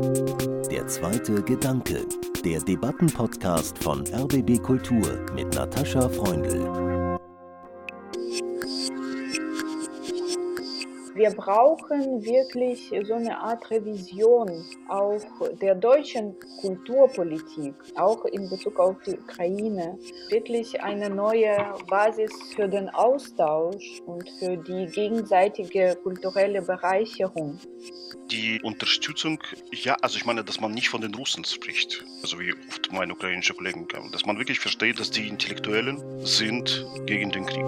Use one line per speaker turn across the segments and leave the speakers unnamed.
Der zweite Gedanke, der Debattenpodcast von RBB Kultur mit Natascha Freundl.
Wir brauchen wirklich so eine Art Revision auch der deutschen Kulturpolitik, auch in Bezug auf die Ukraine. Wirklich eine neue Basis für den Austausch und für die gegenseitige kulturelle Bereicherung.
Die Unterstützung, ja, also ich meine, dass man nicht von den Russen spricht, also wie oft meine ukrainischen Kollegen kamen, dass man wirklich versteht, dass die Intellektuellen sind gegen den Krieg.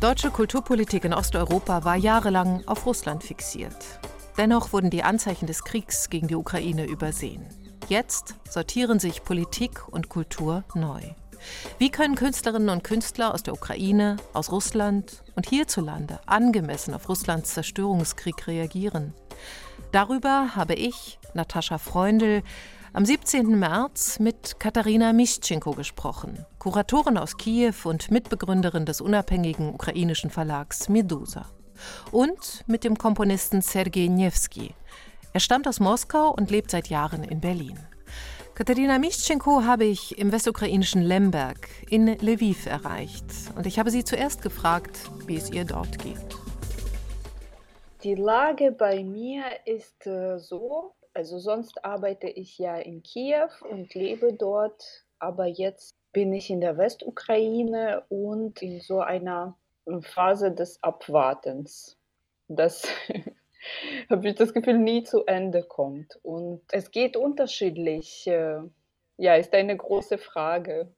Deutsche Kulturpolitik in Osteuropa war jahrelang auf Russland fixiert. Dennoch wurden die Anzeichen des Kriegs gegen die Ukraine übersehen. Jetzt sortieren sich Politik und Kultur neu. Wie können Künstlerinnen und Künstler aus der Ukraine, aus Russland und hierzulande angemessen auf Russlands Zerstörungskrieg reagieren? Darüber habe ich, Natascha Freundl, am 17. März mit Katharina Mischenko gesprochen, Kuratorin aus Kiew und Mitbegründerin des unabhängigen ukrainischen Verlags Medusa. Und mit dem Komponisten Sergei Nevsky. Er stammt aus Moskau und lebt seit Jahren in Berlin. Katharina Mischenko habe ich im westukrainischen Lemberg in Lviv erreicht. Und ich habe sie zuerst gefragt, wie es ihr dort geht.
Die Lage bei mir ist äh, so, also sonst arbeite ich ja in Kiew und lebe dort, aber jetzt bin ich in der Westukraine und in so einer Phase des Abwartens. Das habe ich das Gefühl nie zu Ende kommt. Und es geht unterschiedlich. Äh, ja, ist eine große Frage.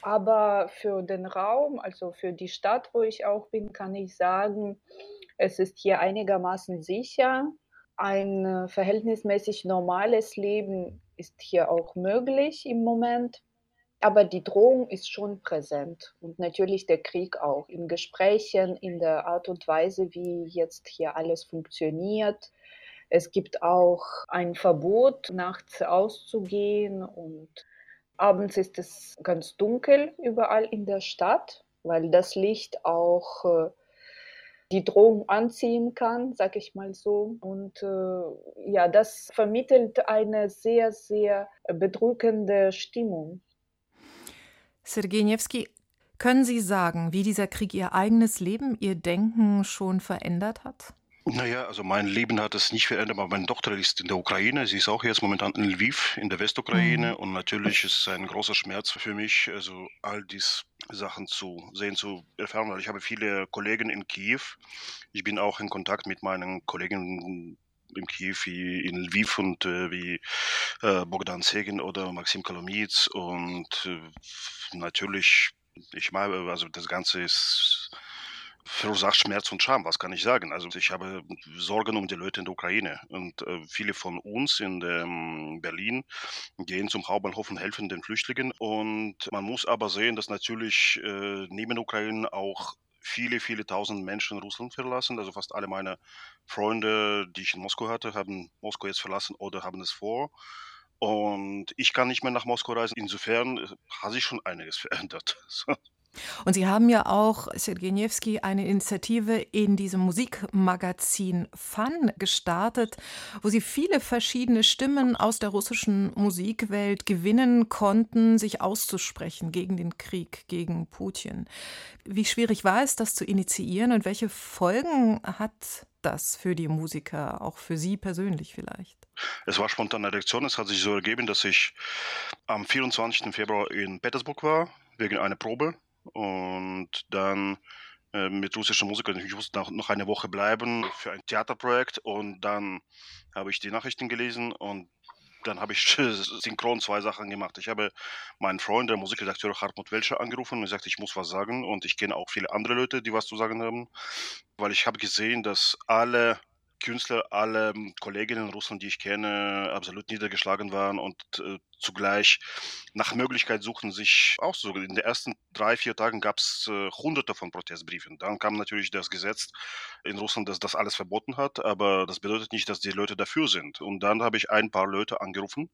Aber für den Raum, also für die Stadt, wo ich auch bin, kann ich sagen, es ist hier einigermaßen sicher ein äh, verhältnismäßig normales Leben ist hier auch möglich im Moment. Aber die Drohung ist schon präsent und natürlich der Krieg auch in Gesprächen, in der Art und Weise, wie jetzt hier alles funktioniert. Es gibt auch ein Verbot, nachts auszugehen und abends ist es ganz dunkel überall in der Stadt, weil das Licht auch äh, die Drohung anziehen kann, sag ich mal so. Und äh, ja, das vermittelt eine sehr, sehr bedrückende Stimmung.
Sergej Nevsky, können Sie sagen, wie dieser Krieg Ihr eigenes Leben, Ihr Denken schon verändert hat?
Naja, also mein Leben hat es nicht verändert, aber meine Tochter ist in der Ukraine. Sie ist auch jetzt momentan in Lviv, in der Westukraine. Mhm. Und natürlich ist es ein großer Schmerz für mich, also all diese Sachen zu sehen, zu erfahren. Weil ich habe viele Kollegen in Kiew. Ich bin auch in Kontakt mit meinen Kollegen in Kiew wie in Lviv und äh, wie äh, Bogdan Segin oder Maxim Kolomic. Und äh, natürlich, ich meine, also das Ganze ist verursacht Schmerz und Scham, was kann ich sagen? Also ich habe Sorgen um die Leute in der Ukraine und äh, viele von uns in ähm, Berlin gehen zum Hauptbahnhof und helfen den Flüchtlingen und man muss aber sehen, dass natürlich äh, neben Ukraine auch viele, viele tausend Menschen Russland verlassen. Also fast alle meine Freunde, die ich in Moskau hatte, haben Moskau jetzt verlassen oder haben es vor. Und ich kann nicht mehr nach Moskau reisen. Insofern äh, hat sich schon einiges verändert.
Und Sie haben ja auch, Sergejewski, eine Initiative in diesem Musikmagazin Fun gestartet, wo Sie viele verschiedene Stimmen aus der russischen Musikwelt gewinnen konnten, sich auszusprechen gegen den Krieg, gegen Putin. Wie schwierig war es, das zu initiieren und welche Folgen hat das für die Musiker, auch für Sie persönlich vielleicht?
Es war spontane Reaktion. Es hat sich so ergeben, dass ich am 24. Februar in Petersburg war, wegen einer Probe und dann äh, mit russischen Musikern. Ich musste noch, noch eine Woche bleiben für ein Theaterprojekt und dann habe ich die Nachrichten gelesen und dann habe ich synchron zwei Sachen gemacht. Ich habe meinen Freund, der Musikredakteur Hartmut Welscher, angerufen und gesagt, ich muss was sagen. Und ich kenne auch viele andere Leute, die was zu sagen haben, weil ich habe gesehen, dass alle Künstler, alle Kolleginnen in Russland, die ich kenne, absolut niedergeschlagen waren und äh, zugleich nach Möglichkeit suchen, sich auszusuchen. In den ersten drei, vier Tagen gab es äh, hunderte von Protestbriefen. Dann kam natürlich das Gesetz in Russland, das das alles verboten hat, aber das bedeutet nicht, dass die Leute dafür sind. Und dann habe ich ein paar Leute angerufen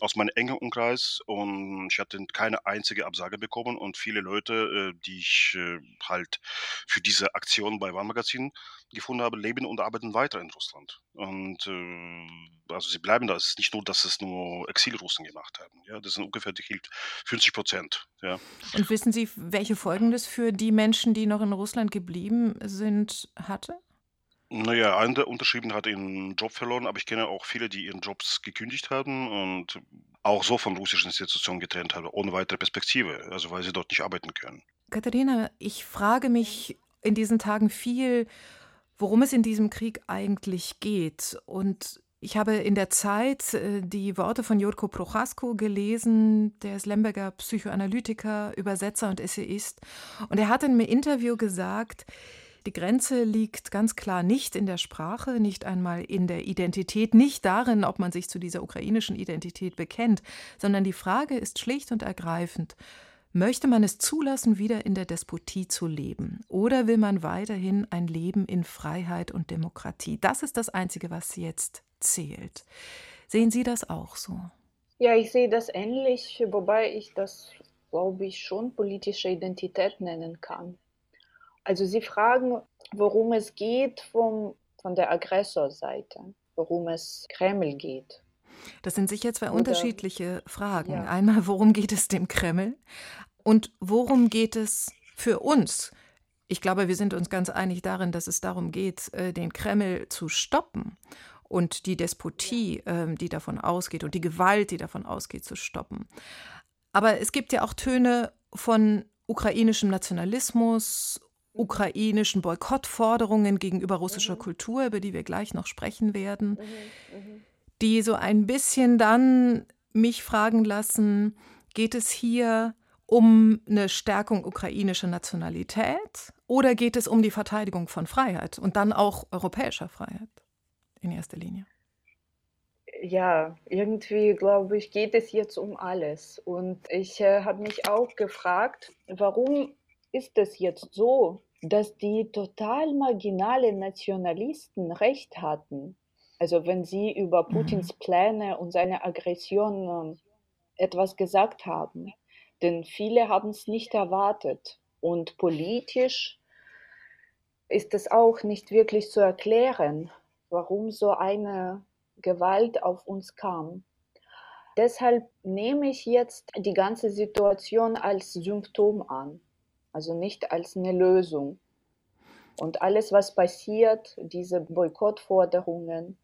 aus meinem engen Umkreis und ich hatte keine einzige Absage bekommen und viele Leute, äh, die ich äh, halt für diese Aktion bei Warnmagazin gefunden habe, leben und arbeiten weiter in Russland. Und äh, also sie bleiben da. Es ist nicht nur, dass es nur Exilrussen gemacht haben. Ja, das sind ungefähr die 50 Prozent. Ja.
Und wissen Sie, welche Folgen das für die Menschen, die noch in Russland geblieben sind, hatte?
Naja, einer der unterschrieben hat ihren Job verloren, aber ich kenne auch viele, die ihren Jobs gekündigt haben und auch so von russischen Institutionen getrennt haben, ohne weitere Perspektive, also weil sie dort nicht arbeiten können.
Katharina, ich frage mich in diesen Tagen viel, worum es in diesem Krieg eigentlich geht. Und ich habe in der Zeit äh, die Worte von Jurko Prochasko gelesen, der ist Lemberger Psychoanalytiker, Übersetzer und Essayist. Und er hat in einem Interview gesagt, die Grenze liegt ganz klar nicht in der Sprache, nicht einmal in der Identität, nicht darin, ob man sich zu dieser ukrainischen Identität bekennt, sondern die Frage ist schlicht und ergreifend, Möchte man es zulassen, wieder in der Despotie zu leben? Oder will man weiterhin ein Leben in Freiheit und Demokratie? Das ist das Einzige, was jetzt zählt. Sehen Sie das auch so?
Ja, ich sehe das ähnlich, wobei ich das, glaube ich, schon politische Identität nennen kann. Also Sie fragen, worum es geht vom, von der Aggressorseite, worum es Kreml geht.
Das sind sicher zwei Oder, unterschiedliche Fragen. Ja. Einmal, worum geht es dem Kreml? Und worum geht es für uns? Ich glaube, wir sind uns ganz einig darin, dass es darum geht, äh, den Kreml zu stoppen und die Despotie, ähm, die davon ausgeht, und die Gewalt, die davon ausgeht, zu stoppen. Aber es gibt ja auch Töne von ukrainischem Nationalismus, ukrainischen Boykottforderungen gegenüber russischer mhm. Kultur, über die wir gleich noch sprechen werden, mhm, mhm. Die so ein bisschen dann mich fragen lassen, geht es hier um eine Stärkung ukrainischer Nationalität oder geht es um die Verteidigung von Freiheit und dann auch europäischer Freiheit in erster Linie?
Ja, irgendwie glaube ich, geht es jetzt um alles. Und ich äh, habe mich auch gefragt, warum ist es jetzt so, dass die total marginalen Nationalisten recht hatten? Also wenn sie über mhm. Putins Pläne und seine Aggression äh, etwas gesagt haben denn viele haben es nicht erwartet. Und politisch ist es auch nicht wirklich zu erklären, warum so eine Gewalt auf uns kam. Deshalb nehme ich jetzt die ganze Situation als Symptom an, also nicht als eine Lösung. Und alles, was passiert, diese Boykottforderungen,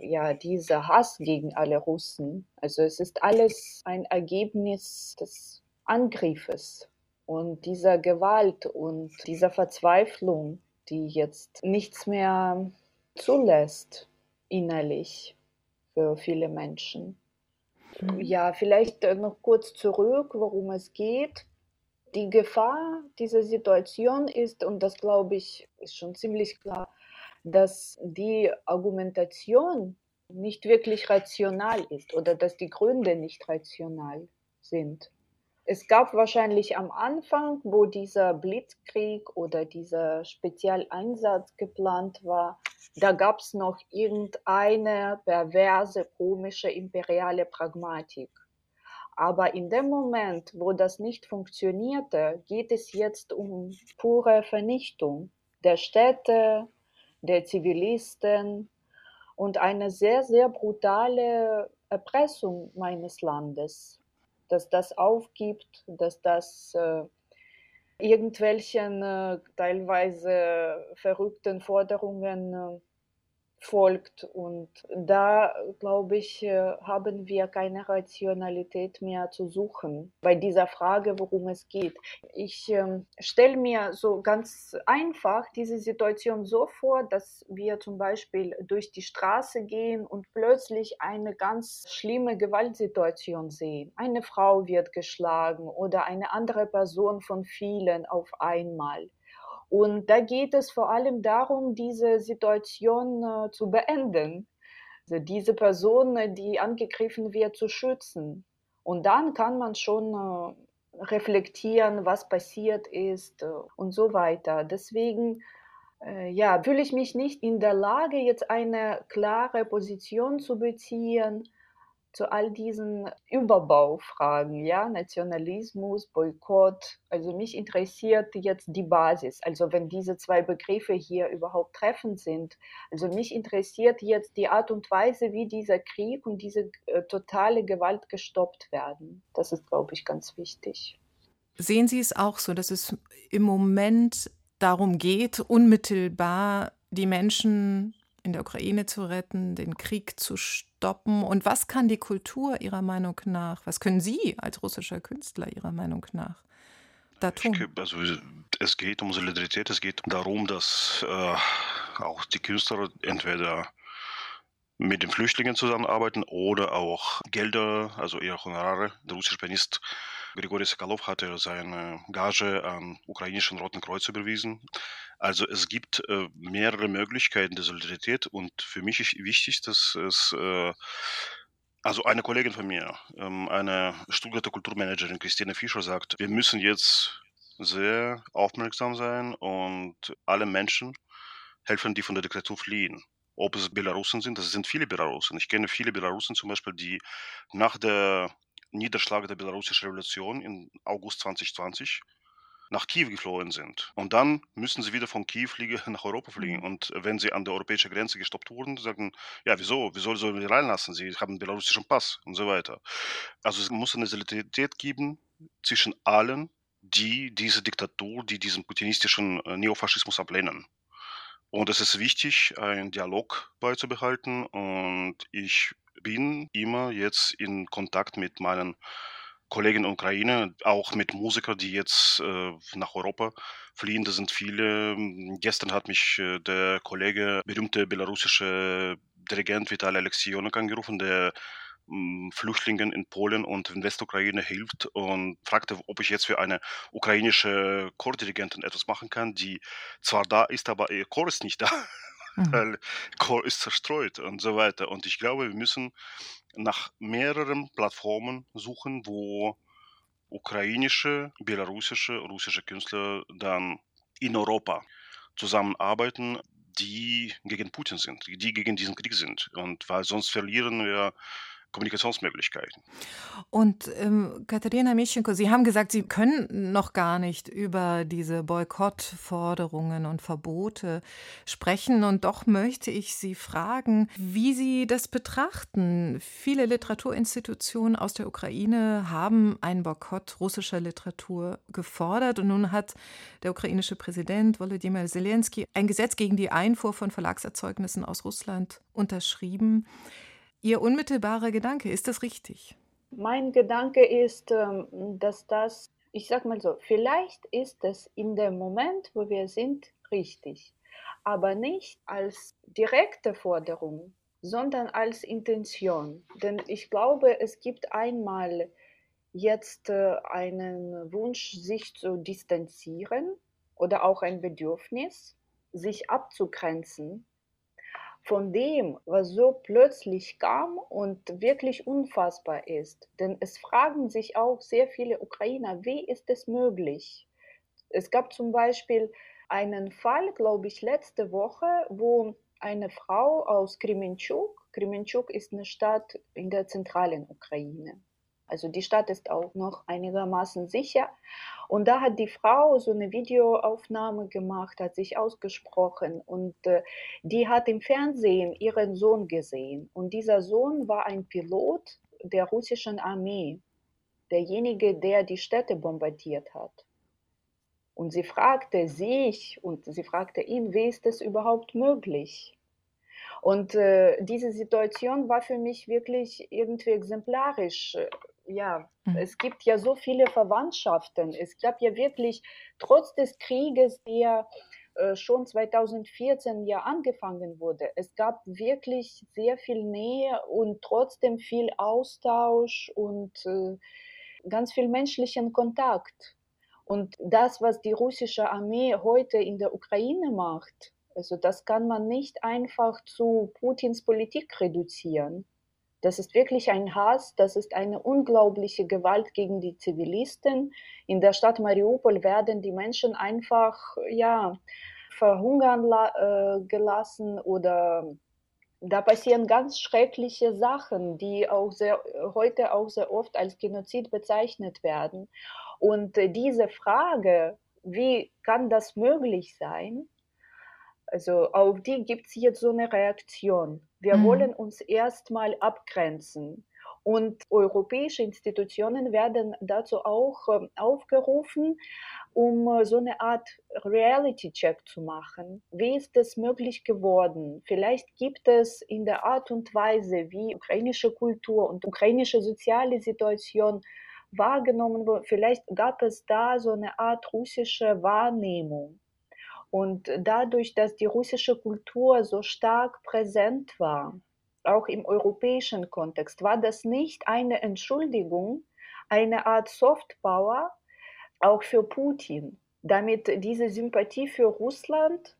ja, dieser Hass gegen alle Russen, also es ist alles ein Ergebnis des Angriffes und dieser Gewalt und dieser Verzweiflung, die jetzt nichts mehr zulässt innerlich für viele Menschen. Mhm. Ja, vielleicht noch kurz zurück, worum es geht. Die Gefahr dieser Situation ist, und das glaube ich, ist schon ziemlich klar, dass die Argumentation nicht wirklich rational ist oder dass die Gründe nicht rational sind. Es gab wahrscheinlich am Anfang, wo dieser Blitzkrieg oder dieser Spezialeinsatz geplant war, da gab es noch irgendeine perverse, komische, imperiale Pragmatik. Aber in dem Moment, wo das nicht funktionierte, geht es jetzt um pure Vernichtung der Städte, der Zivilisten und eine sehr, sehr brutale Erpressung meines Landes dass das aufgibt, dass das äh, irgendwelchen äh, teilweise verrückten Forderungen äh, folgt. Und da, glaube ich, äh, haben wir keine Rationalität mehr zu suchen bei dieser Frage, worum es geht. Ich ähm, stelle mir so ganz einfach diese Situation so vor, dass wir zum Beispiel durch die Straße gehen und plötzlich eine ganz schlimme Gewaltsituation sehen. Eine Frau wird geschlagen oder eine andere Person von vielen auf einmal. Und da geht es vor allem darum, diese Situation äh, zu beenden, also diese Person, äh, die angegriffen wird, zu schützen. Und dann kann man schon äh, reflektieren, was passiert ist äh, und so weiter. Deswegen äh, ja, fühle ich mich nicht in der Lage, jetzt eine klare Position zu beziehen zu all diesen Überbaufragen, ja, Nationalismus, Boykott. Also mich interessiert jetzt die Basis. Also wenn diese zwei Begriffe hier überhaupt treffend sind. Also mich interessiert jetzt die Art und Weise, wie dieser Krieg und diese äh, totale Gewalt gestoppt werden. Das ist, glaube ich, ganz wichtig.
Sehen Sie es auch so, dass es im Moment darum geht, unmittelbar die Menschen in der Ukraine zu retten, den Krieg zu stoppen? Und was kann die Kultur Ihrer Meinung nach, was können Sie als russischer Künstler Ihrer Meinung nach da tun?
Ich, also es geht um Solidarität, es geht darum, dass äh, auch die Künstler entweder mit den Flüchtlingen zusammenarbeiten oder auch Gelder, also eher Honorare. Der russische Pianist Grigori Sokolov hatte seine Gage am ukrainischen Roten Kreuz überwiesen. Also es gibt äh, mehrere Möglichkeiten der Solidarität und für mich ist wichtig, dass es äh, also eine Kollegin von mir, ähm, eine Stuttgarter Kulturmanagerin Christine Fischer sagt, wir müssen jetzt sehr aufmerksam sein und alle Menschen helfen, die von der Diktatur fliehen ob es Belarusen sind. Das sind viele Belarusen. Ich kenne viele Belarusen zum Beispiel, die nach der Niederschlag der belarussischen Revolution im August 2020 nach Kiew geflohen sind. Und dann müssen sie wieder von Kiew nach Europa fliegen. Mhm. Und wenn sie an der europäischen Grenze gestoppt wurden, sagen, ja, wieso? Wieso sollen wir reinlassen? Sie haben einen belarussischen Pass und so weiter. Also es muss eine Solidarität geben zwischen allen, die diese Diktatur, die diesen putinistischen äh, Neofaschismus ablehnen. Und es ist wichtig, einen Dialog beizubehalten. Und ich bin immer jetzt in Kontakt mit meinen Kollegen in Ukraine, auch mit Musikern, die jetzt äh, nach Europa fliehen. Da sind viele. Gestern hat mich äh, der Kollege, berühmte belarussische Dirigent Vitali Alexejonik angerufen, der Flüchtlingen in Polen und in Westukraine hilft und fragte, ob ich jetzt für eine ukrainische Chordirigentin etwas machen kann, die zwar da ist, aber ihr Chor ist nicht da, mhm. weil Chor ist zerstreut und so weiter. Und ich glaube, wir müssen nach mehreren Plattformen suchen, wo ukrainische, belarussische, russische Künstler dann in Europa zusammenarbeiten, die gegen Putin sind, die gegen diesen Krieg sind. Und weil sonst verlieren wir Kommunikationsmöglichkeiten.
Und ähm, Katharina Mischenko, Sie haben gesagt, Sie können noch gar nicht über diese Boykottforderungen und Verbote sprechen. Und doch möchte ich Sie fragen, wie Sie das betrachten. Viele Literaturinstitutionen aus der Ukraine haben einen Boykott russischer Literatur gefordert. Und nun hat der ukrainische Präsident Volodymyr Zelensky ein Gesetz gegen die Einfuhr von Verlagserzeugnissen aus Russland unterschrieben. Ihr unmittelbarer Gedanke, ist das richtig?
Mein Gedanke ist, ähm, dass das, ich sag mal so, vielleicht ist es in dem Moment, wo wir sind, richtig, aber nicht als direkte Forderung, sondern als Intention. Denn ich glaube, es gibt einmal jetzt äh, einen Wunsch, sich zu distanzieren oder auch ein Bedürfnis, sich abzugrenzen von dem, was so plötzlich kam und wirklich unfassbar ist. Denn es fragen sich auch sehr viele Ukrainer, wie ist es möglich? Es gab zum Beispiel einen Fall, glaube ich, letzte Woche, wo eine Frau aus Kremenchuk, Kremenchuk ist eine Stadt in der zentralen Ukraine, also die Stadt ist auch noch einigermaßen sicher. Und da hat die Frau so eine Videoaufnahme gemacht, hat sich ausgesprochen und äh, die hat im Fernsehen ihren Sohn gesehen. Und dieser Sohn war ein Pilot der russischen Armee, derjenige, der die Städte bombardiert hat. Und sie fragte sich und sie fragte ihn, wie ist es überhaupt möglich? Und äh, diese Situation war für mich wirklich irgendwie exemplarisch ja, mhm. es gibt ja so viele Verwandtschaften. Es gab ja wirklich, trotz des Krieges, der äh, schon 2014 ja angefangen wurde, es gab wirklich sehr viel Nähe und trotzdem viel Austausch und äh, ganz viel menschlichen Kontakt. Und das, was die russische Armee heute in der Ukraine macht, also das kann man nicht einfach zu Putins Politik reduzieren Das ist wirklich ein Hass, das ist eine unglaubliche Gewalt gegen die Zivilisten. In der Stadt Mariupol werden die Menschen einfach ja, verhungern äh, gelassen oder da passieren ganz schreckliche Sachen, die auch sehr, heute auch sehr oft als Genozid bezeichnet werden. Und äh, diese Frage, wie kann das möglich sein? Also auf die gibt es jetzt so eine Reaktion. Wir mhm. wollen uns erstmal abgrenzen. Und europäische Institutionen werden dazu auch äh, aufgerufen, um äh, so eine Art Reality-Check zu machen. Wie ist es möglich geworden? Vielleicht gibt es in der Art und Weise, wie ukrainische Kultur und ukrainische soziale Situation wahrgenommen wurde, vielleicht gab es da so eine Art russische Wahrnehmung. Und dadurch, dass die russische Kultur so stark präsent war, auch im europäischen Kontext, war das nicht eine Entschuldigung, eine Art Softpower, auch für Putin, damit diese Sympathie für Russland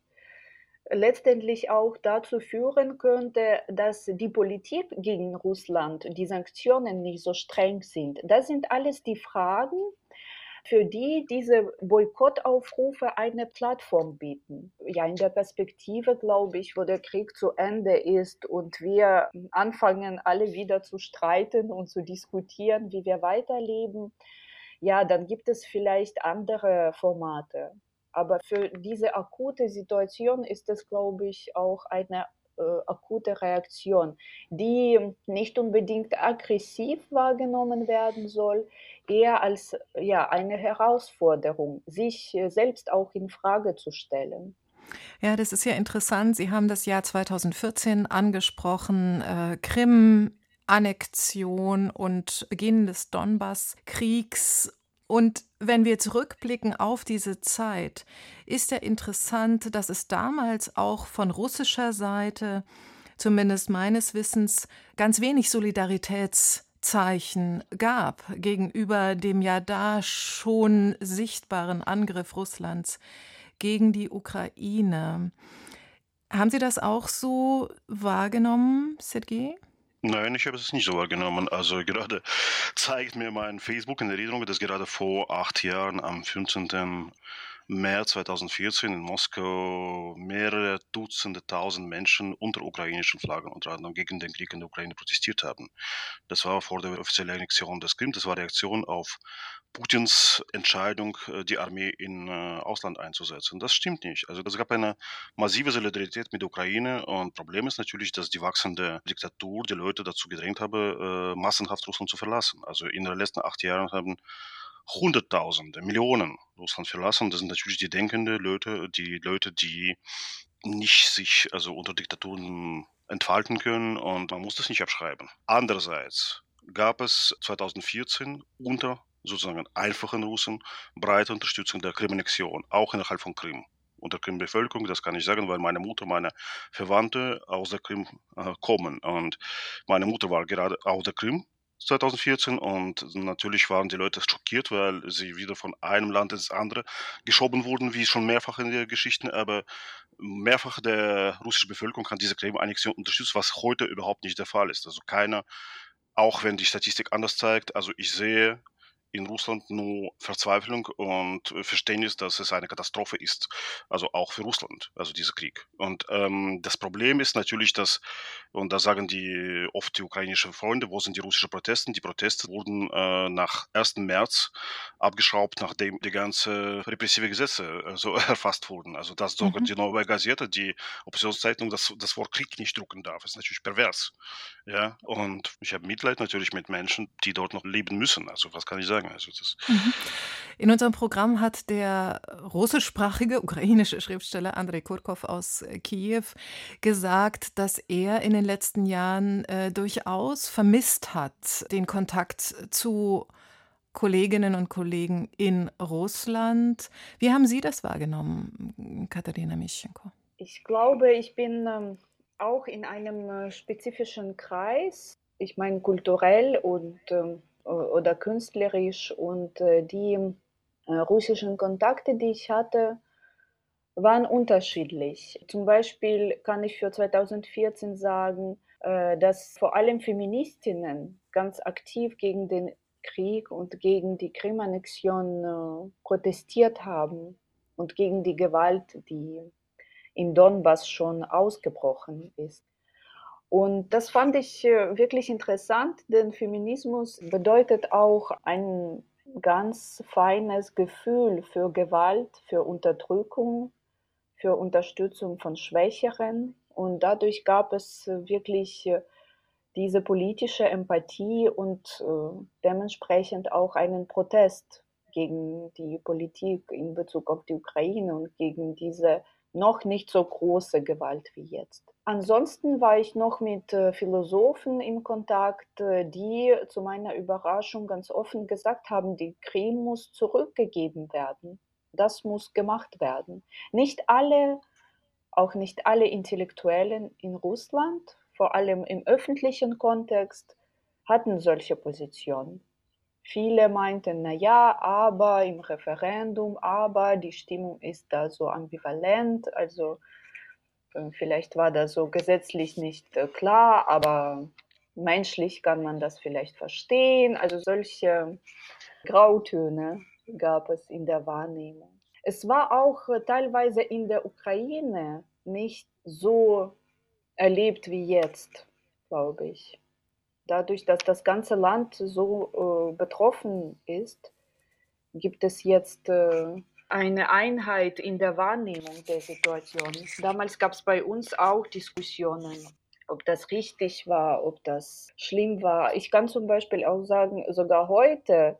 letztendlich auch dazu führen könnte, dass die Politik gegen Russland, die Sanktionen nicht so streng sind. Das sind alles die Fragen, für die diese Boykottaufrufe eine Plattform bieten. Ja, in der Perspektive, glaube ich, wo der Krieg zu Ende ist und wir anfangen, alle wieder zu streiten und zu diskutieren, wie wir weiterleben, ja, dann gibt es vielleicht andere Formate. Aber für diese akute Situation ist es, glaube ich, auch eine äh, akute Reaktion, die nicht unbedingt aggressiv wahrgenommen werden soll, eher als ja, eine Herausforderung, sich äh, selbst auch in Frage zu stellen.
Ja, das ist ja interessant. Sie haben das Jahr 2014 angesprochen, äh, Krim, Annexion und Beginn des Donbass-Kriegs. Und wenn wir zurückblicken auf diese Zeit, ist ja interessant, dass es damals auch von russischer Seite, zumindest meines Wissens, ganz wenig Solidaritätszeichen gab gegenüber dem ja da schon sichtbaren Angriff Russlands gegen die Ukraine. Haben Sie das auch so wahrgenommen, Sergei?
Nein, ich habe es nicht so wahrgenommen. Also gerade zeigt mir mein Facebook in Erinnerung, dass gerade vor acht Jahren am 15. März 2014 in Moskau mehrere Dutzende tausend Menschen unter ukrainischen Flaggen unter anderem gegen den Krieg in der Ukraine protestiert haben. Das war vor der offiziellen Annexion des Krim. Das war Reaktion auf Putins Entscheidung, äh, die Armee in äh, Ausland einzusetzen. Das stimmt nicht. Also es gab eine massive Solidarität mit der Ukraine und Problem ist natürlich, dass die wachsende Diktatur die Leute dazu gedrängt habe, äh, massenhaft Russland zu verlassen. Also in den letzten acht Jahren haben Hunderttausende, Millionen Russland verlassen. Das sind natürlich die denkende Leute, die Leute, die nicht sich also unter Diktaturen entfalten können und man muss das nicht abschreiben. Andererseits gab es 2014 unter sozusagen einfachen Russen breite Unterstützung der Krim-Annexion, auch innerhalb von Krim. Und der Krim-Bevölkerung, das kann ich sagen, weil meine Mutter, meine Verwandte aus der Krim äh, kommen. Und meine Mutter war gerade aus der Krim 2014 und natürlich waren die Leute schockiert, weil sie wieder von einem Land ins andere geschoben wurden, wie schon mehrfach in der Geschichte, aber mehrfach der russische Bevölkerung hat diese Krim-Annexion unterstützt, was heute überhaupt nicht der Fall ist. Also keiner, auch wenn die Statistik anders zeigt, also ich sehe in Russland nur Verzweiflung und Verständnis, dass es eine Katastrophe ist, also auch für Russland, also dieser Krieg. Und ähm, das Problem ist natürlich, dass, und da sagen die oft die ukrainischen Freunde, wo sind die russischen Proteste? Die Proteste wurden äh, nach 1. März abgeschraubt, nachdem die ganze repressive Gesetze äh, so erfasst wurden. Also dass sogar mhm. die neue Gazette, die Oppositionszeitung, das, das Wort Krieg nicht drucken darf, ist natürlich pervers. Ja, und ich habe Mitleid natürlich mit Menschen, die dort noch leben müssen. Also was kann ich sagen? Sagen. Also das
mhm. In unserem Programm hat der russischsprachige ukrainische Schriftsteller Andrei Kurkov aus Kiew gesagt, dass er in den letzten Jahren äh, durchaus vermisst hat, den Kontakt zu Kolleginnen und Kollegen in Russland. Wie haben Sie das wahrgenommen, Katharina Mischenko?
Ich glaube, ich bin ähm, auch in einem äh, spezifischen Kreis. Ich meine, kulturell und ähm, oder künstlerisch und äh, die äh, russischen Kontakte, die ich hatte, waren unterschiedlich. Zum Beispiel kann ich für 2014 sagen, äh, dass vor allem Feministinnen ganz aktiv gegen den Krieg und gegen die Krim-Annexion protestiert haben und gegen die Gewalt, die im Donbass schon ausgebrochen ist. Und das fand ich äh, wirklich interessant, denn Feminismus bedeutet auch ein ganz feines Gefühl für Gewalt, für Unterdrückung, für Unterstützung von Schwächeren. Und dadurch gab es wirklich äh, diese politische Empathie und äh, dementsprechend auch einen Protest gegen die Politik in Bezug auf die Ukraine und gegen diese noch nicht so große Gewalt wie jetzt. Ansonsten war ich noch mit äh, Philosophen in Kontakt, äh, die zu meiner Überraschung ganz offen gesagt haben, die Krim muss zurückgegeben werden. Das muss gemacht werden. Nicht alle, auch nicht alle Intellektuellen in Russland, vor allem im öffentlichen Kontext, hatten solche Positionen. Viele meinten, na ja, aber im Referendum, aber die Stimmung ist da so ambivalent, also äh, vielleicht war das so gesetzlich nicht äh, klar, aber menschlich kann man das vielleicht verstehen. Also solche Grautöne gab es in der Wahrnehmung. Es war auch äh, teilweise in der Ukraine nicht so erlebt wie jetzt, glaube ich dadurch, dass das ganze Land so äh, betroffen ist, gibt es jetzt äh, eine Einheit in der Wahrnehmung der Situation. Damals gab es bei uns auch Diskussionen, ob das richtig war, ob das schlimm war. Ich kann zum Beispiel auch sagen, sogar heute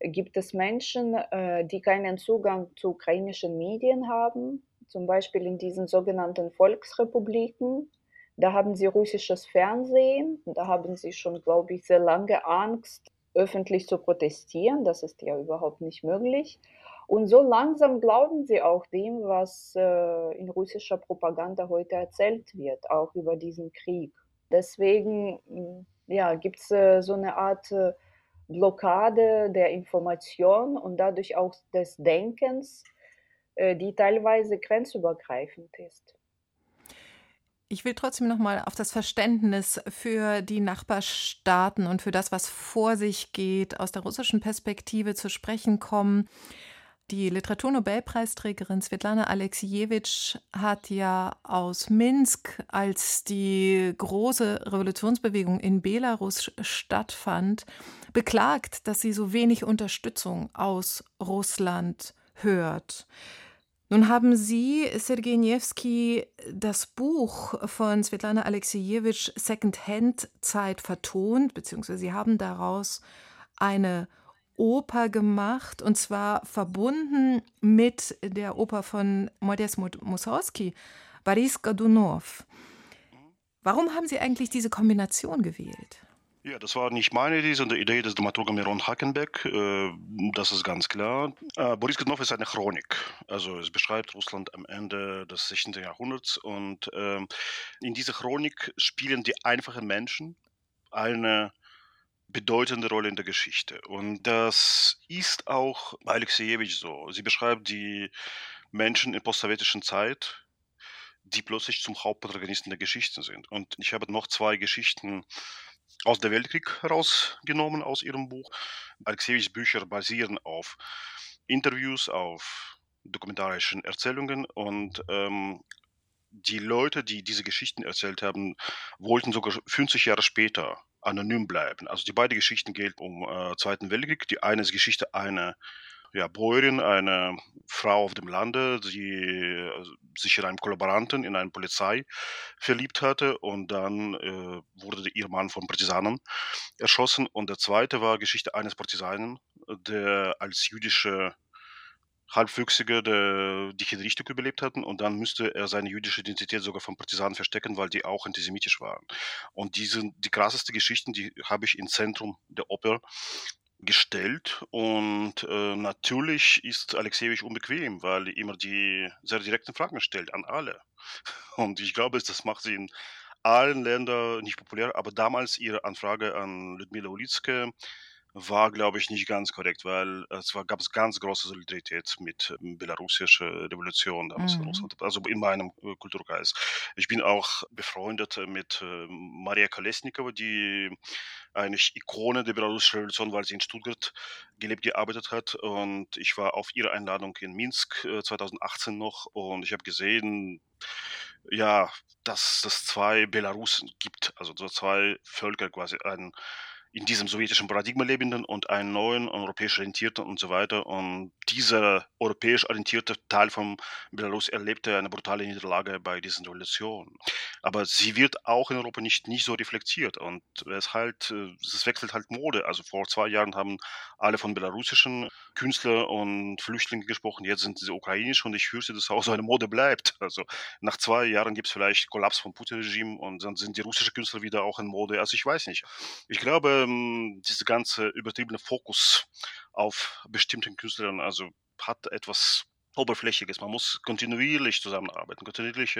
gibt es Menschen, äh, die keinen Zugang zu ukrainischen Medien haben, zum Beispiel in diesen sogenannten Volksrepubliken da haben sie russisches Fernsehen. Da haben sie schon, glaube ich, sehr lange Angst, öffentlich zu protestieren. Das ist ja überhaupt nicht möglich. Und so langsam glauben sie auch dem, was äh, in russischer Propaganda heute erzählt wird, auch über diesen Krieg. Deswegen hm, ja, gibt es äh, so eine Art äh, Blockade der Information und dadurch auch des Denkens, äh, die teilweise grenzübergreifend ist.
Ich will trotzdem noch mal auf das Verständnis für die Nachbarstaaten und für das, was vor sich geht, aus der russischen Perspektive zu sprechen kommen. Die Literaturnobelpreisträgerin Svetlana Alexievich hat ja aus Minsk, als die große Revolutionsbewegung in Belarus stattfand, beklagt, dass sie so wenig Unterstützung aus Russland hört. Nun haben Sie, Sergei Niewski, das Buch von Svetlana Alexejewitsch Second-Hand-Zeit vertont, beziehungsweise Sie haben daraus eine Oper gemacht, und zwar verbunden mit der Oper von Modest Mussorgsky, Boris Godunov. Warum haben Sie eigentlich diese Kombination gewählt?
Ja, das war nicht meine Idee, sondern die Idee des Dramaturgen Miron Hackenbeck. Äh, das ist ganz klar. Äh, Boris Godunov ist eine Chronik. Also es beschreibt Russland am Ende des 16. Jahrhunderts. Und ähm, in dieser Chronik spielen die einfachen Menschen eine bedeutende Rolle in der Geschichte. Und das ist auch bei Alexejewitsch so. Sie beschreibt die Menschen in postsowjetischen Zeit, die plötzlich zum Hauptprotagonisten der Geschichte sind. Und ich habe noch zwei Geschichten aus der Weltkrieg herausgenommen aus ihrem Buch. Alexejewitschs Bücher basieren auf Interviews, auf dokumentarischen Erzählungen und ähm, die Leute, die diese Geschichten erzählt haben, wollten sogar 50 Jahre später anonym bleiben. Also die beiden Geschichten gelten um äh, Zweiten Weltkrieg. Die eine ist Geschichte einer ja, Bäuerin, eine Frau auf dem Lande, die äh, sich in einen Kollaboranten, in eine Polizei verliebt hatte und dann äh, wurde ihr Mann von Partisanen erschossen. Und der zweite war Geschichte eines Partisanen, der als jüdische Halbwüchsige der, die Hinrichtung überlebt hatten und dann müsste er seine jüdische Identität sogar von Partisanen verstecken, weil die auch antisemitisch waren. Und diese, die krasseste Geschichten, die habe ich im Zentrum der Oper gestellt und äh, natürlich ist Alexejewitsch unbequem, weil er immer die sehr direkten Fragen stellt an alle. Und ich glaube, das macht sie in allen Ländern nicht populär, aber damals ihre Anfrage an Ludmila Ulitske war, glaube ich, nicht ganz korrekt, weil es war, gab es ganz große Solidarität mit ähm, belarussischer Revolution damals mhm. in Russland, also in meinem äh, Kulturkreis. Ich bin auch befreundet mit äh, Maria Kolesnikova, die eigentlich Ikone der belarussischen Revolution, weil sie in Stuttgart gelebt, gearbeitet hat. Und ich war auf ihre Einladung in Minsk äh, 2018 noch und ich habe gesehen, ja, dass es zwei Belarusen gibt, also so zwei Völker quasi, ein in diesem sowjetischen Paradigma lebenden und einen neuen europäisch orientierten und so weiter. Und dieser europäisch orientierte Teil von Belarus erlebte eine brutale Niederlage bei diesen Revolutionen. Aber sie wird auch in Europa nicht, nicht so reflektiert und es halt, äh, es wechselt halt Mode. Also vor zwei Jahren haben alle von belarussischen Künstlern und Flüchtlingen gesprochen, jetzt sind sie ukrainisch und ich fürchte, dass auch so eine Mode bleibt. Also nach zwei Jahren gibt es vielleicht Kollaps vom Putin-Regime und dann sind die russischen Künstler wieder auch in Mode. Also ich weiß nicht. Ich glaube, ähm, diese ganze übertriebene Fokus auf bestimmten Künstlern, also hat etwas Oberflächiges. Man muss kontinuierlich zusammenarbeiten, kontinuierlich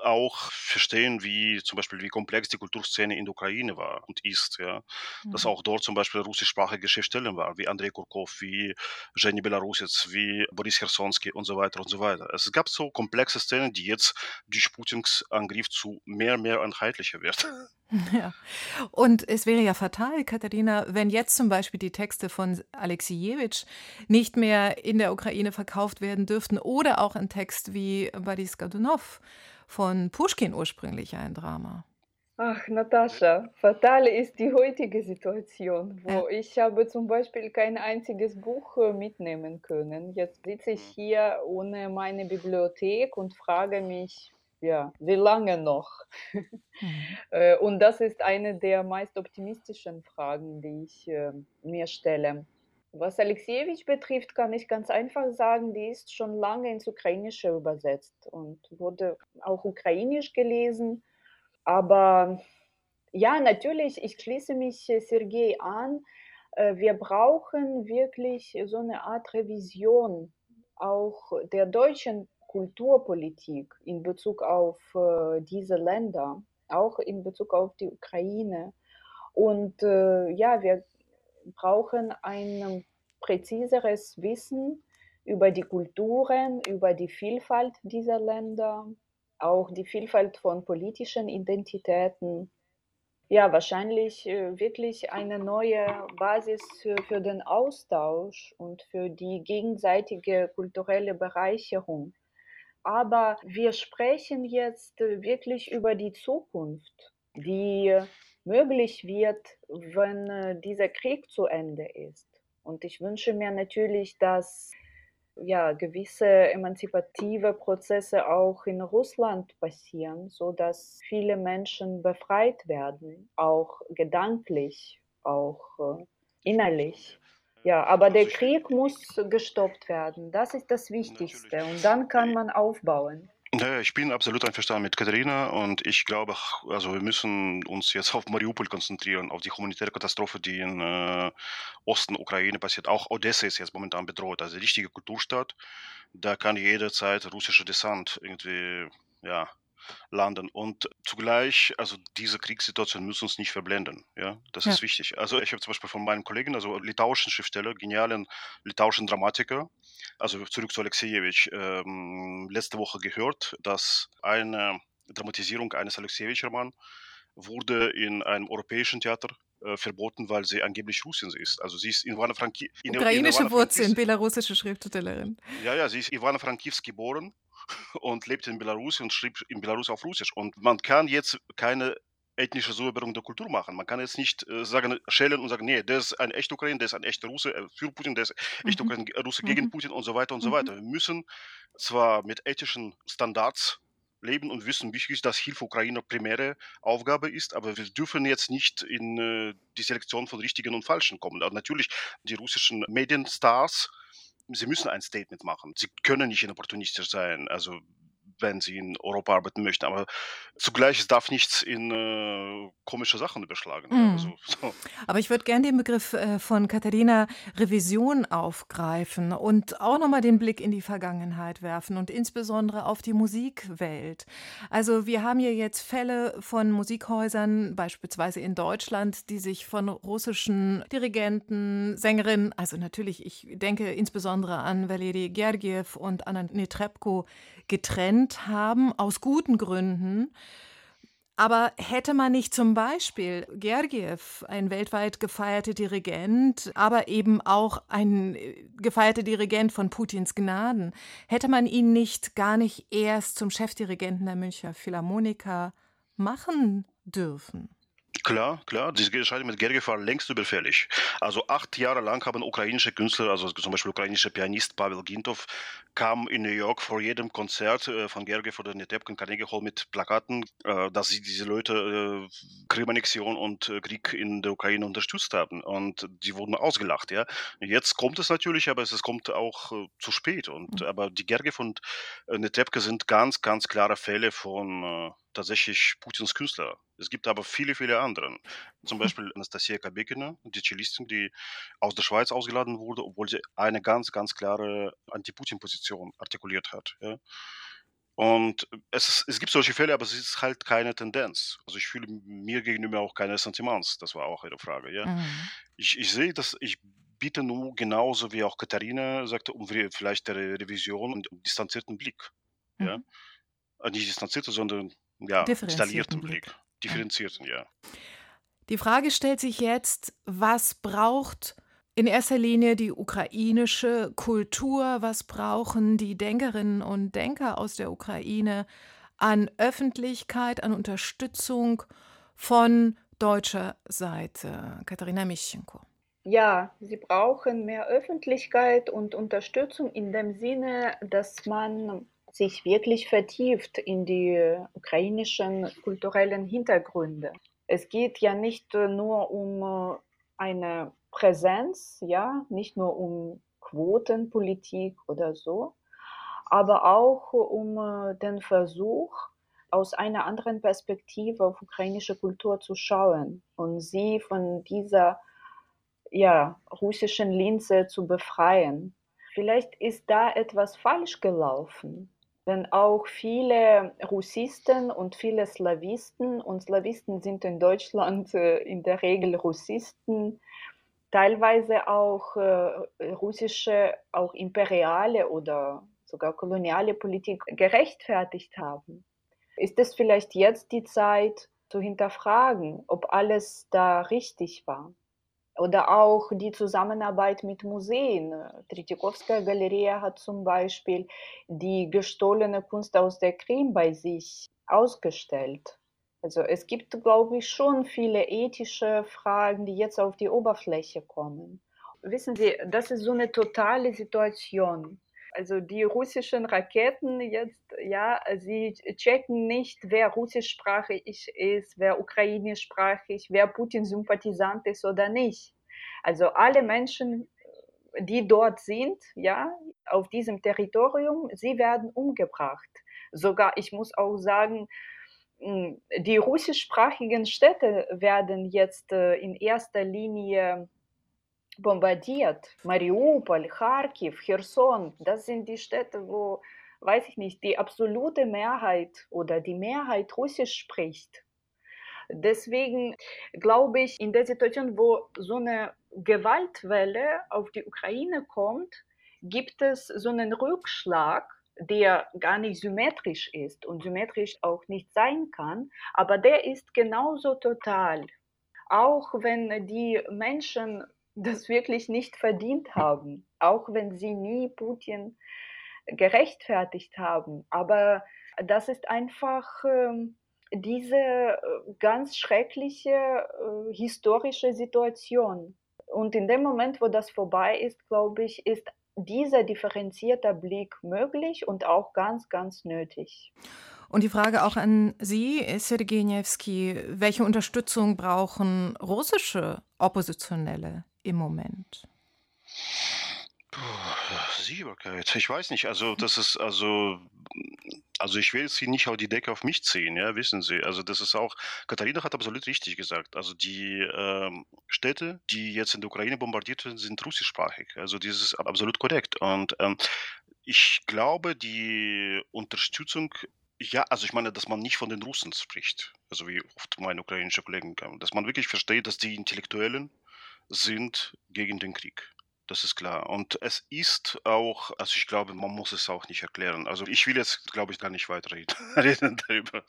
auch verstehen, wie zum Beispiel wie komplex die Kulturszene in der Ukraine war und ist, ja. Mhm. Dass auch dort zum Beispiel russischsprachige Schriftsteller waren, wie Andrei Kurkov, wie Jenny Belarusец, wie Boris Hersonsky und so weiter und so weiter. Es gab so komplexe Szenen, die jetzt durch Putins Angriff zu mehr, mehr einheitlicher wird.
Ja. Und es wäre ja fatal, Katharina, wenn jetzt zum Beispiel die Texte von Alexejewitsch nicht mehr in der Ukraine verkauft werden dürften oder auch ein Text wie Boris Godunov von Pushkin ursprünglich ein Drama.
Ach, Natascha, fatal ist die heutige Situation, wo ja. ich habe zum Beispiel kein einziges Buch äh, mitnehmen können. Jetzt sitze ich mhm. hier ohne meine Bibliothek und frage mich, ja, wie lange noch? Mhm. Äh, und das ist eine der meist optimistischen Fragen, die ich äh, mir stelle. Was Alexejewitsch betrifft, kann ich ganz einfach sagen, die ist schon lange ins Ukrainische übersetzt und wurde auch ukrainisch gelesen. Aber ja, natürlich, ich schließe mich äh, Sergei an. Äh, wir brauchen wirklich so eine Art Revision auch der deutschen Kulturpolitik in Bezug auf äh, diese Länder, auch in Bezug auf die Ukraine. Und ja, wir brauchen ein präziseres Wissen über die Kulturen, über die Vielfalt dieser Länder, auch die Vielfalt von politischen Identitäten. Ja, wahrscheinlich äh, wirklich eine neue Basis für, für den Austausch und für die gegenseitige kulturelle Bereicherung. Aber wir sprechen jetzt wirklich über die Zukunft, die möglich wird, wenn äh, dieser Krieg zu Ende ist. Und ich wünsche mir natürlich, dass ja, gewisse emanzipative Prozesse auch in Russland passieren, so dass viele Menschen befreit werden, auch gedanklich, auch äh, innerlich. Ja, aber der Krieg muss gestoppt werden. Das ist das Wichtigste. Und dann kann man aufbauen.
Ja, ich bin absolut einverstanden mit Katharina und ich glaube, also wir müssen uns jetzt auf Mariupol konzentrieren, auf die humanitäre Katastrophe, die in äh, Osten Ukraine passiert. Auch Odessa ist jetzt momentan bedroht, also richtige Kulturstadt. Da kann jederzeit russischer Dessant irgendwie ja, landen. Und zugleich, also diese Kriegssituation müssen uns nicht verblenden. Ja, das ja. ist wichtig. Also ich habe zum Beispiel von meinen Kollegen, also litauischen Schriftsteller, genialen litauischen Dramatiker, also zurück zu Alexejewitsch, ähm, letzte Woche gehört, dass eine Dramatisierung eines Alexejewitsch-Romans wurde in einem europäischen Theater äh, verboten, weil sie angeblich Russin ist. Also sie ist Ivana Franki
Ukrainische Wurzeln, belarussische Schriftstellerin.
Ja, ja, sie ist Ivana Frankivs geboren und lebt in Belarus und schrieb in Belarus auf Russisch. Und man kann jetzt keine ethnische Säuberung der Kultur machen. Man kann jetzt nicht äh, sagen, schälen und sagen, nee, der ist ein echter Ukrainer, der ist ein echter Russe äh, für Putin, der ist ein echter mhm. Russe gegen mhm. Putin und so weiter und so mhm. weiter. Wir müssen zwar mit ethischen Standards leben und wissen, wichtig ist, dass Hilfe Ukraine primäre Aufgabe ist, aber wir dürfen jetzt nicht in äh, die Selektion von Richtigen und Falschen kommen. Also natürlich, die russischen Medienstars sie müssen ein Statement machen. Sie können nicht opportunistisch sein. Also wenn sie in Europa arbeiten möchten. Aber zugleich es darf nichts in äh, komische Sachen überschlagen. Mm. Also,
so. Aber ich würde gerne den Begriff äh, von Katharina Revision aufgreifen und auch nochmal den Blick in die Vergangenheit werfen und insbesondere auf die Musikwelt. Also wir haben hier jetzt Fälle von Musikhäusern, beispielsweise in Deutschland, die sich von russischen Dirigenten, Sängerinnen, also natürlich, ich denke insbesondere an Valeri Gergiev und Anna Netrebko, getrennt haben, aus guten Gründen. Aber hätte man nicht zum Beispiel Gergiev, ein weltweit gefeierter Dirigent, aber eben auch ein äh, gefeierter Dirigent von Putins Gnaden, hätte man ihn nicht gar nicht erst zum Chefdirigenten der Münchner Philharmoniker machen dürfen?
Klar, klar, diese Entscheidung mit Gergiev war längst überfällig. Also acht Jahre lang haben ukrainische Künstler, also zum Beispiel ukrainischer Pianist Pavel Gintov, kam in New York vor jedem Konzert äh, von Gergiev oder Netepkin Carnegie Hall mit Plakaten, äh, dass sie diese Leute äh, Krimannexion und Krieg in der Ukraine unterstützt haben. Und die wurden ausgelacht, ja. Jetzt kommt es natürlich, aber es, kommt auch zu spät. Und, mhm. Aber die Gergiev und äh, Netepke sind ganz, ganz klare Fälle von tatsächlich Putins Künstler. Es gibt aber viele, viele andere. Zum hm. Beispiel Anastasia Kabekina, die Cellistin, die aus der Schweiz ausgeladen wurde, obwohl sie eine ganz, ganz klare Anti-Putin-Position artikuliert hat. Ja. Und es, ist, es gibt solche Fälle, aber es ist halt keine Tendenz. Also ich fühle mir gegenüber auch keine Sentiments. Das war auch Ihre Frage. Ja. Mhm. Ich, ich sehe das, ich biete nur genauso wie auch Katharina sagte, um vielleicht der Revision und distanzierten Blick. Mhm. Ja. Äh, nicht distanzierten, sondern ja, detaillierten Blick. Blick. Differenzierten, ja.
Die Frage stellt sich jetzt, was braucht in erster Linie die ukrainische Kultur, was brauchen die Denkerinnen und Denker aus der Ukraine an Öffentlichkeit, an Unterstützung von deutscher Seite? Katharina Mischenko.
Ja, sie brauchen mehr Öffentlichkeit und Unterstützung in dem Sinne, dass man sich wirklich vertieft in die ukrainischen kulturellen Hintergründe. Es geht ja nicht nur um eine Präsenz, ja, nicht nur um Quotenpolitik oder so, aber auch um den Versuch, aus einer anderen Perspektive auf ukrainische Kultur zu schauen und sie von dieser ja, russischen Linse zu befreien. Vielleicht ist da etwas falsch gelaufen wenn auch viele Russisten und viele Slawisten, und Slawisten sind in Deutschland äh, in der Regel Russisten, teilweise auch äh, russische, auch imperiale oder sogar koloniale Politik gerechtfertigt haben. Ist es vielleicht jetzt die Zeit zu hinterfragen, ob alles da richtig war? Oder auch die Zusammenarbeit mit Museen. Tretjakowskaja Galerie hat zum Beispiel die gestohlene Kunst aus der Krim bei sich ausgestellt. Also es gibt, glaube ich, schon viele ethische Fragen, die jetzt auf die Oberfläche kommen. Wissen Sie, das ist so eine totale Situation. Also die russischen Raketen jetzt, ja, sie checken nicht, wer russischsprachig ist, wer ukrainischsprachig, wer Putin-Sympathisant ist oder nicht. Also alle Menschen, die dort sind, ja, auf diesem Territorium, sie werden umgebracht. Sogar, ich muss auch sagen, hm, die russischsprachigen Städte werden jetzt äh, in erster Linie bombardiert. Mariupol, Kharkiv, Cherson, das sind die Städte, wo, weiß ich nicht, die absolute Mehrheit oder die Mehrheit Russisch spricht. Deswegen glaube ich, in der Situation, wo so eine Gewaltwelle auf die Ukraine kommt, gibt es so einen Rückschlag, der gar nicht symmetrisch ist und symmetrisch auch nicht sein kann, aber der ist genauso total. Auch wenn die Menschen das wirklich nicht verdient haben, auch wenn sie nie Putin gerechtfertigt haben. Aber das ist einfach äh, diese äh, ganz schreckliche äh, historische Situation. Und in dem Moment, wo das vorbei ist, glaube ich, ist dieser differenzierte Blick möglich und auch ganz, ganz nötig.
Und die Frage auch an Sie, Sergej welche Unterstützung brauchen russische Oppositionelle im Moment?
Sichtbarkeit. Ich weiß nicht. Also das ist also also ich will sie nicht auf die Decke auf mich ziehen, ja, wissen Sie. Also das ist auch, Katharina hat absolut richtig gesagt. Also die ähm, Städte, die jetzt in der Ukraine bombardiert werden, sind russischsprachig. Also das ist absolut korrekt. Und ähm, ich glaube, die Unterstützung ja, also ich meine, dass man nicht von den Russen spricht, also wie oft meine ukrainischen Kollegen, dass man wirklich versteht, dass die Intellektuellen sind gegen den Krieg. Das ist klar. Und es ist auch, also ich glaube, man muss es auch nicht erklären. Also ich will jetzt, glaube ich, gar nicht weiter reden darüber.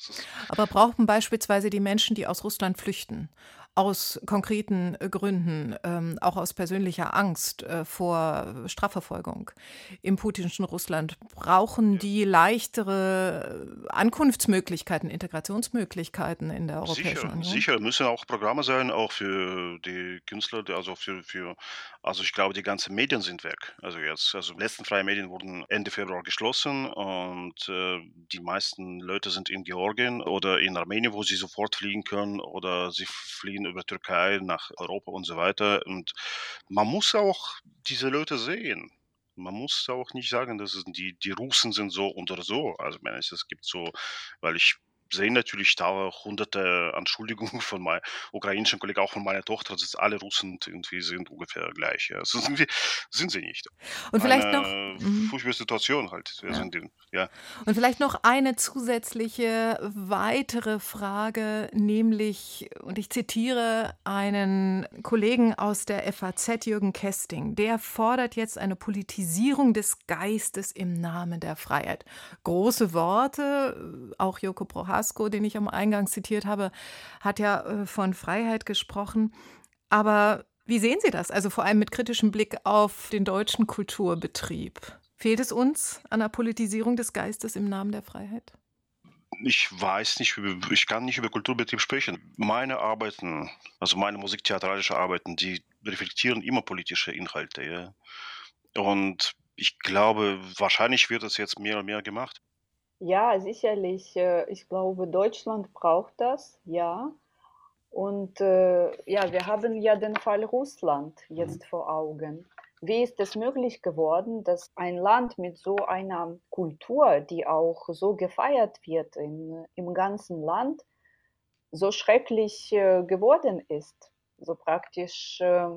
Aber brauchen beispielsweise die Menschen, die aus Russland flüchten, aus konkreten äh, Gründen, ähm, auch aus persönlicher Angst äh, vor Strafverfolgung im putinschen Russland, brauchen die leichtere äh, Ankunftsmöglichkeiten, Integrationsmöglichkeiten in der Europäischen
sicher,
Union?
Sicher, müssen auch Programme sein, auch für die Künstler, also für, für, also ich glaube, die ganzen Medien sind weg. Also jetzt, also die letzten freien Medien wurden Ende Februar geschlossen und äh, die meisten Leute sind in Georgien oder in Armenien, wo sie sofort fliegen können oder sie fliehen gehen über Türkei nach Europa und so weiter. Und man muss auch diese Leute sehen. Man muss auch nicht sagen, dass die, die Russen sind so oder so. Also, es gibt so, weil ich sehen natürlich da hunderte Anschuldigungen von meinem ukrainischen Kollegen, auch von meiner Tochter, dass alle Russen irgendwie sind ungefähr gleich. Ja. Also sind, sind sie nicht.
Und vielleicht eine noch mhm.
furchtbare Situation halt.
Ja.
Die, ja.
Und vielleicht noch eine zusätzliche weitere Frage, nämlich, und ich zitiere einen Kollegen aus der FAZ, Jürgen Kesting, der fordert jetzt eine Politisierung des Geistes im Namen der Freiheit. Große Worte, auch Joko Prohas Carrasco, den ich am Eingang zitiert habe, hat ja äh, von Freiheit gesprochen. Aber wie sehen Sie das? Also vor allem mit kritischem Blick auf den deutschen Kulturbetrieb. Fehlt es uns an der Politisierung des Geistes im Namen der Freiheit?
Ich weiß nicht, ich kann nicht über Kulturbetrieb sprechen. Meine Arbeiten, also meine musiktheatralische Arbeiten, die reflektieren immer politische Inhalte. Ja. Und ich glaube, wahrscheinlich wird das jetzt mehr und mehr gemacht.
Ja, sicherlich. Äh, ich glaube, Deutschland braucht das, ja. Und äh, ja, wir haben ja den Fall Russland jetzt mhm. vor Augen. Wie ist es möglich geworden, dass ein Land mit so einer Kultur, die auch so gefeiert wird in, im ganzen Land, so schrecklich äh, geworden ist? So praktisch, äh,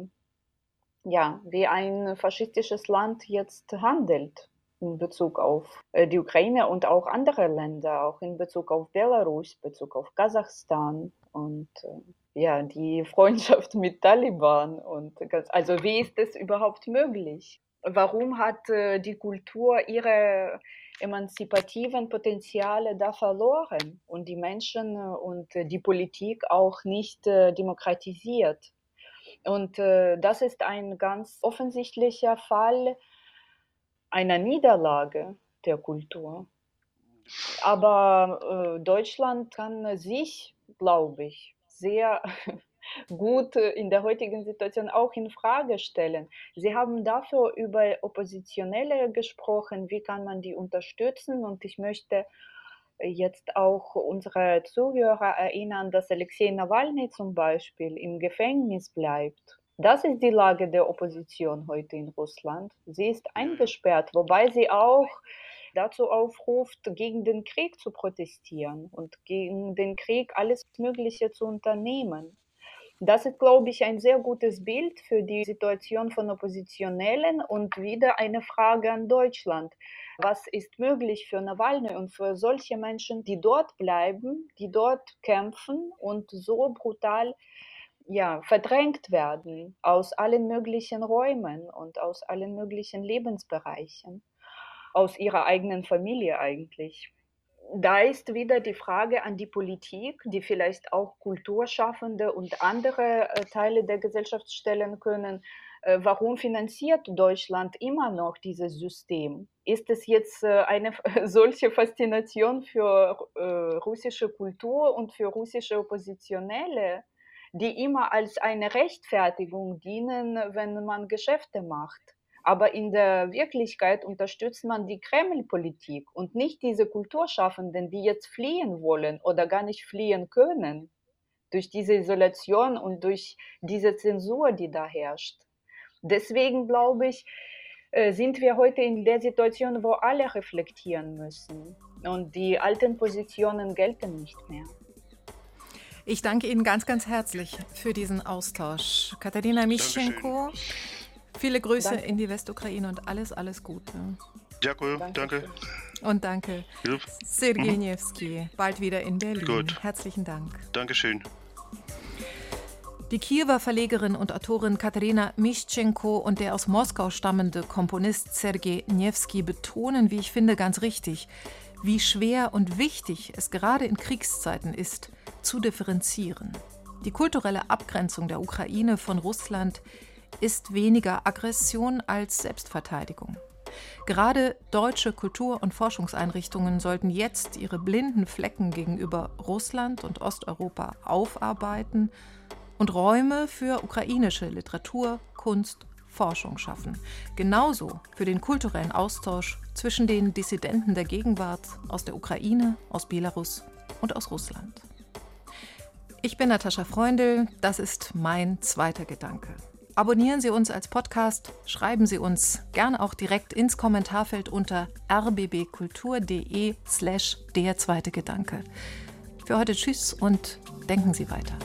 ja, wie ein faschistisches Land jetzt handelt in Bezug auf äh, die Ukraine und auch andere Länder, auch in Bezug auf Belarus, Bezug auf Kasachstan und äh, ja, die Freundschaft mit Taliban und ganz, also wie ist das überhaupt möglich? Warum hat äh, die Kultur ihre emanzipativen Potenziale da verloren und die Menschen und die Politik auch nicht demokratisiert? Und das ist ein ganz offensichtlicher Fall einer Niederlage der Kultur. Aber äh, Deutschland kann sich, glaube ich, sehr gut in der heutigen Situation auch in Frage stellen. Sie haben dafür über Oppositionelle gesprochen, wie kann man die unterstützen und ich möchte jetzt auch unsere Zuhörer erinnern, dass Alexei Nawalny zum Beispiel im Gefängnis bleibt das ist die Lage der Opposition heute in Russland. Sie ist eingesperrt, wobei sie auch dazu aufruft, gegen den Krieg zu protestieren und gegen den Krieg alles Mögliche zu unternehmen. Das ist, glaube ich, ein sehr gutes Bild für die Situation von Oppositionellen und wieder eine Frage an Deutschland. Was ist möglich für Nawalny und für solche Menschen, die dort bleiben, die dort kämpfen und so brutal ja, verdrängt werden aus allen möglichen Räumen und aus allen möglichen Lebensbereichen, aus ihrer eigenen Familie eigentlich. Da ist wieder die Frage an die Politik, die vielleicht auch Kulturschaffende und andere äh, Teile der Gesellschaft stellen können. Äh, warum finanziert Deutschland immer noch dieses System? Ist es jetzt äh, eine solche Faszination für russische Kultur und für russische Oppositionelle? Die immer als eine Rechtfertigung dienen, wenn man Geschäfte macht. Aber in der Wirklichkeit unterstützt man die Kreml-Politik und nicht diese Kulturschaffenden, die jetzt fliehen wollen oder gar nicht fliehen können durch diese Isolation und durch diese Zensur, die da herrscht. Deswegen glaube ich, äh, sind wir heute in der Situation, wo alle reflektieren müssen. Und die alten Positionen gelten nicht mehr.
Ich danke Ihnen ganz, ganz herzlich für diesen Austausch. Katharina Mischenko, viele Grüße danke. in die Westukraine und alles, alles Gute.
Danke, danke.
Und danke. Yep. Sergej mhm. bald wieder in Berlin.
Gut.
Herzlichen Dank.
Dankeschön.
Die Kiewer Verlegerin und Autorin Katharina Mischenko und der aus Moskau stammende Komponist Sergej Niewski betonen, wie ich finde, ganz richtig, wie schwer und wichtig es gerade in Kriegszeiten ist, zu differenzieren. Die kulturelle Abgrenzung der Ukraine von Russland ist weniger Aggression als Selbstverteidigung. Gerade deutsche Kultur- und Forschungseinrichtungen sollten jetzt ihre blinden Flecken gegenüber Russland und Osteuropa aufarbeiten und Räume für ukrainische Literatur, Kunst, Forschung schaffen. Genauso für den kulturellen Austausch zwischen den Dissidenten der Gegenwart aus der Ukraine, aus Belarus und aus Russland. Ich bin Natascha Freundl, das ist mein zweiter Gedanke. Abonnieren Sie uns als Podcast, schreiben Sie uns gern auch direkt ins Kommentarfeld unter rbbkultur.de slash der zweite Gedanke. Für heute Tschüss und denken Sie weiter.